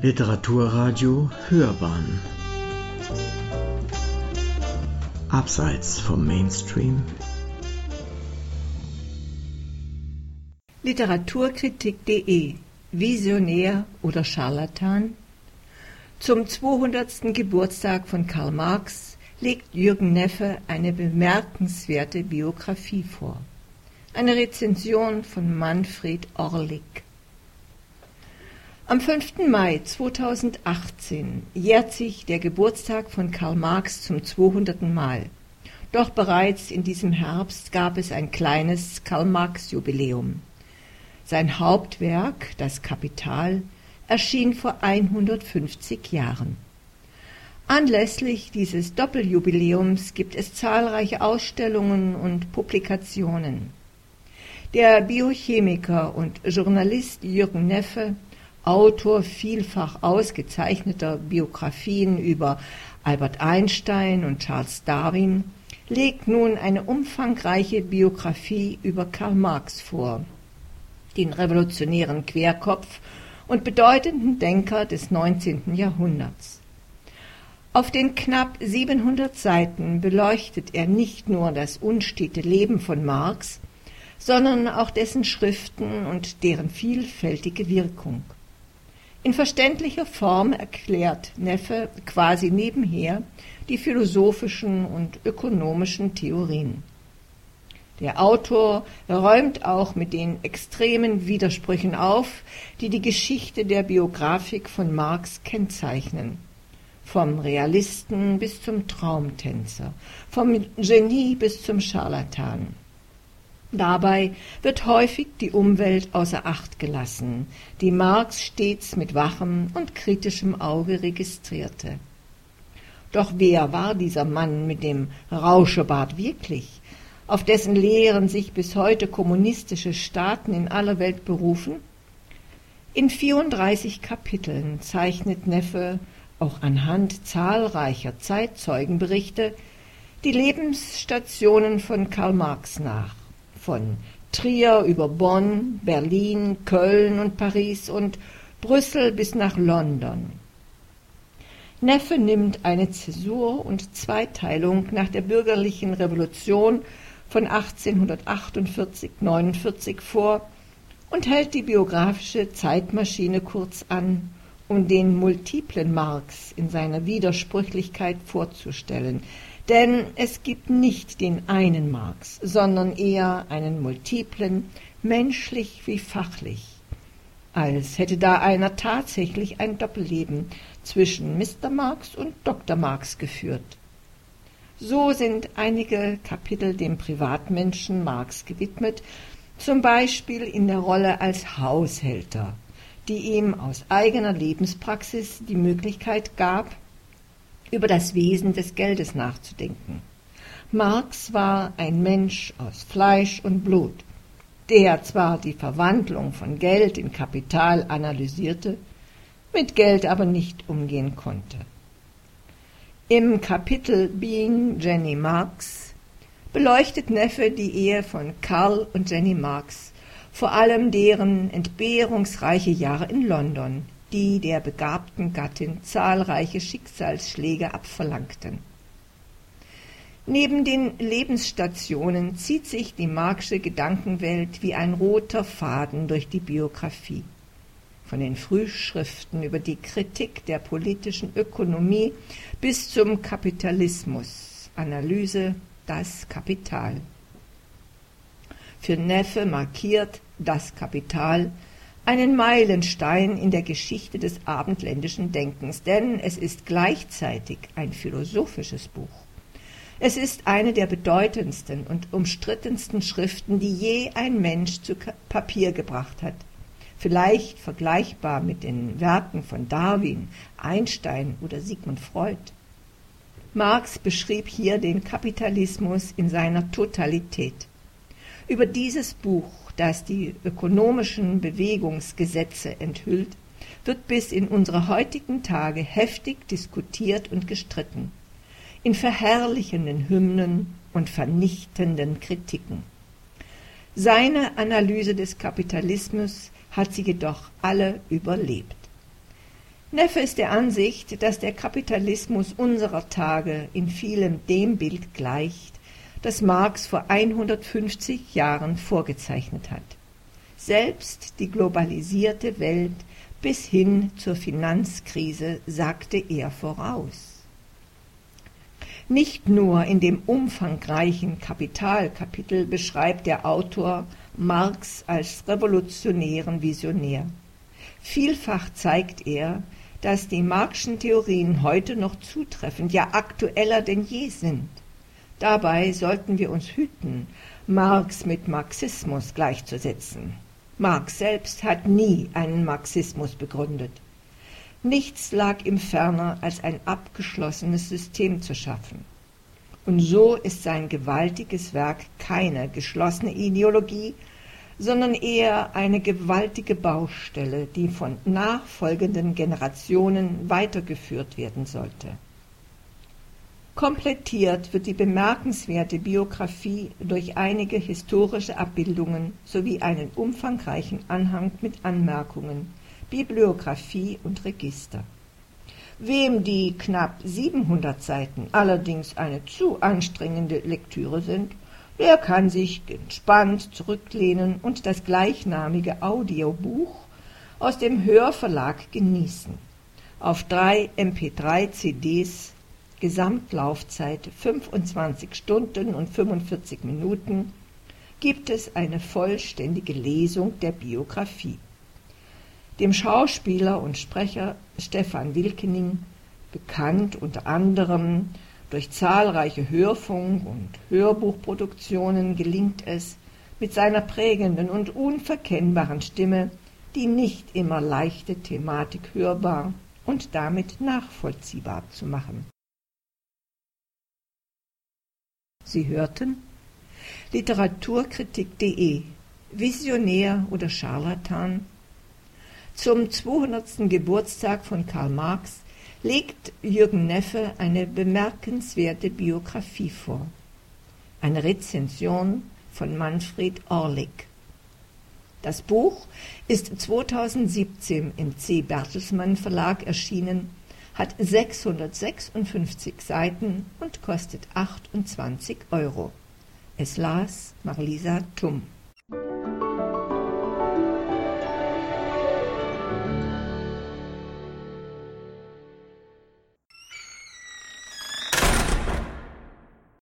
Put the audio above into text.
Literaturradio Hörbahn Abseits vom Mainstream Literaturkritik.de Visionär oder Scharlatan? Zum 200. Geburtstag von Karl Marx legt Jürgen Neffe eine bemerkenswerte Biografie vor. Eine Rezension von Manfred Orlik. Am 5. Mai 2018 jährt sich der Geburtstag von Karl Marx zum 200. Mal. Doch bereits in diesem Herbst gab es ein kleines Karl-Marx-Jubiläum. Sein Hauptwerk, das Kapital, erschien vor 150 Jahren. Anlässlich dieses Doppeljubiläums gibt es zahlreiche Ausstellungen und Publikationen. Der Biochemiker und Journalist Jürgen Neffe Autor vielfach ausgezeichneter Biografien über Albert Einstein und Charles Darwin, legt nun eine umfangreiche Biografie über Karl Marx vor, den revolutionären Querkopf und bedeutenden Denker des 19. Jahrhunderts. Auf den knapp 700 Seiten beleuchtet er nicht nur das unstete Leben von Marx, sondern auch dessen Schriften und deren vielfältige Wirkung. In verständlicher Form erklärt Neffe quasi nebenher die philosophischen und ökonomischen Theorien. Der Autor räumt auch mit den extremen Widersprüchen auf, die die Geschichte der Biografik von Marx kennzeichnen. Vom Realisten bis zum Traumtänzer, vom Genie bis zum Scharlatan. Dabei wird häufig die Umwelt außer Acht gelassen, die Marx stets mit wachem und kritischem Auge registrierte. Doch wer war dieser Mann mit dem Rauschebart wirklich, auf dessen Lehren sich bis heute kommunistische Staaten in aller Welt berufen? In 34 Kapiteln zeichnet Neffe auch anhand zahlreicher Zeitzeugenberichte die Lebensstationen von Karl Marx nach von Trier über Bonn, Berlin, Köln und Paris und Brüssel bis nach London. Neffe nimmt eine Zäsur und Zweiteilung nach der bürgerlichen Revolution von 1848-49 vor und hält die biografische Zeitmaschine kurz an, um den multiplen Marx in seiner Widersprüchlichkeit vorzustellen, denn es gibt nicht den einen Marx, sondern eher einen multiplen, menschlich wie fachlich. Als hätte da einer tatsächlich ein Doppelleben zwischen Mr. Marx und Dr. Marx geführt. So sind einige Kapitel dem Privatmenschen Marx gewidmet, zum Beispiel in der Rolle als Haushälter, die ihm aus eigener Lebenspraxis die Möglichkeit gab, über das Wesen des Geldes nachzudenken. Marx war ein Mensch aus Fleisch und Blut, der zwar die Verwandlung von Geld in Kapital analysierte, mit Geld aber nicht umgehen konnte. Im Kapitel Being Jenny Marx beleuchtet Neffe die Ehe von Karl und Jenny Marx, vor allem deren entbehrungsreiche Jahre in London, die der begabten Gattin zahlreiche Schicksalsschläge abverlangten. Neben den Lebensstationen zieht sich die Marxische Gedankenwelt wie ein roter Faden durch die Biografie. Von den Frühschriften über die Kritik der politischen Ökonomie bis zum Kapitalismus, Analyse das Kapital. Für Neffe markiert das Kapital einen Meilenstein in der Geschichte des abendländischen Denkens, denn es ist gleichzeitig ein philosophisches Buch. Es ist eine der bedeutendsten und umstrittensten Schriften, die je ein Mensch zu Papier gebracht hat. Vielleicht vergleichbar mit den Werken von Darwin, Einstein oder Sigmund Freud. Marx beschrieb hier den Kapitalismus in seiner Totalität. Über dieses Buch das die ökonomischen Bewegungsgesetze enthüllt, wird bis in unsere heutigen Tage heftig diskutiert und gestritten, in verherrlichenden Hymnen und vernichtenden Kritiken. Seine Analyse des Kapitalismus hat sie jedoch alle überlebt. Neffe ist der Ansicht, dass der Kapitalismus unserer Tage in vielem dem Bild gleicht, das Marx vor 150 Jahren vorgezeichnet hat. Selbst die globalisierte Welt bis hin zur Finanzkrise sagte er voraus. Nicht nur in dem umfangreichen Kapitalkapitel beschreibt der Autor Marx als revolutionären Visionär. Vielfach zeigt er, dass die Marxischen Theorien heute noch zutreffend, ja aktueller denn je sind. Dabei sollten wir uns hüten, Marx mit Marxismus gleichzusetzen. Marx selbst hat nie einen Marxismus begründet. Nichts lag ihm ferner, als ein abgeschlossenes System zu schaffen. Und so ist sein gewaltiges Werk keine geschlossene Ideologie, sondern eher eine gewaltige Baustelle, die von nachfolgenden Generationen weitergeführt werden sollte. Komplettiert wird die bemerkenswerte Biografie durch einige historische Abbildungen sowie einen umfangreichen Anhang mit Anmerkungen, Bibliographie und Register. Wem die knapp 700 Seiten allerdings eine zu anstrengende Lektüre sind, der kann sich entspannt zurücklehnen und das gleichnamige Audiobuch aus dem Hörverlag genießen. Auf drei MP3-CDs, Gesamtlaufzeit 25 Stunden und 45 Minuten, gibt es eine vollständige Lesung der Biografie dem Schauspieler und Sprecher Stefan Wilkening, bekannt unter anderem durch zahlreiche Hörfunk- und Hörbuchproduktionen, gelingt es, mit seiner prägenden und unverkennbaren Stimme die nicht immer leichte Thematik hörbar und damit nachvollziehbar zu machen. Sie hörten Literaturkritik.de Visionär oder Scharlatan zum 200. Geburtstag von Karl Marx legt Jürgen Neffe eine bemerkenswerte Biografie vor. Eine Rezension von Manfred Orlik. Das Buch ist 2017 im C. Bertelsmann Verlag erschienen, hat 656 Seiten und kostet 28 Euro. Es las Marlisa Tumm.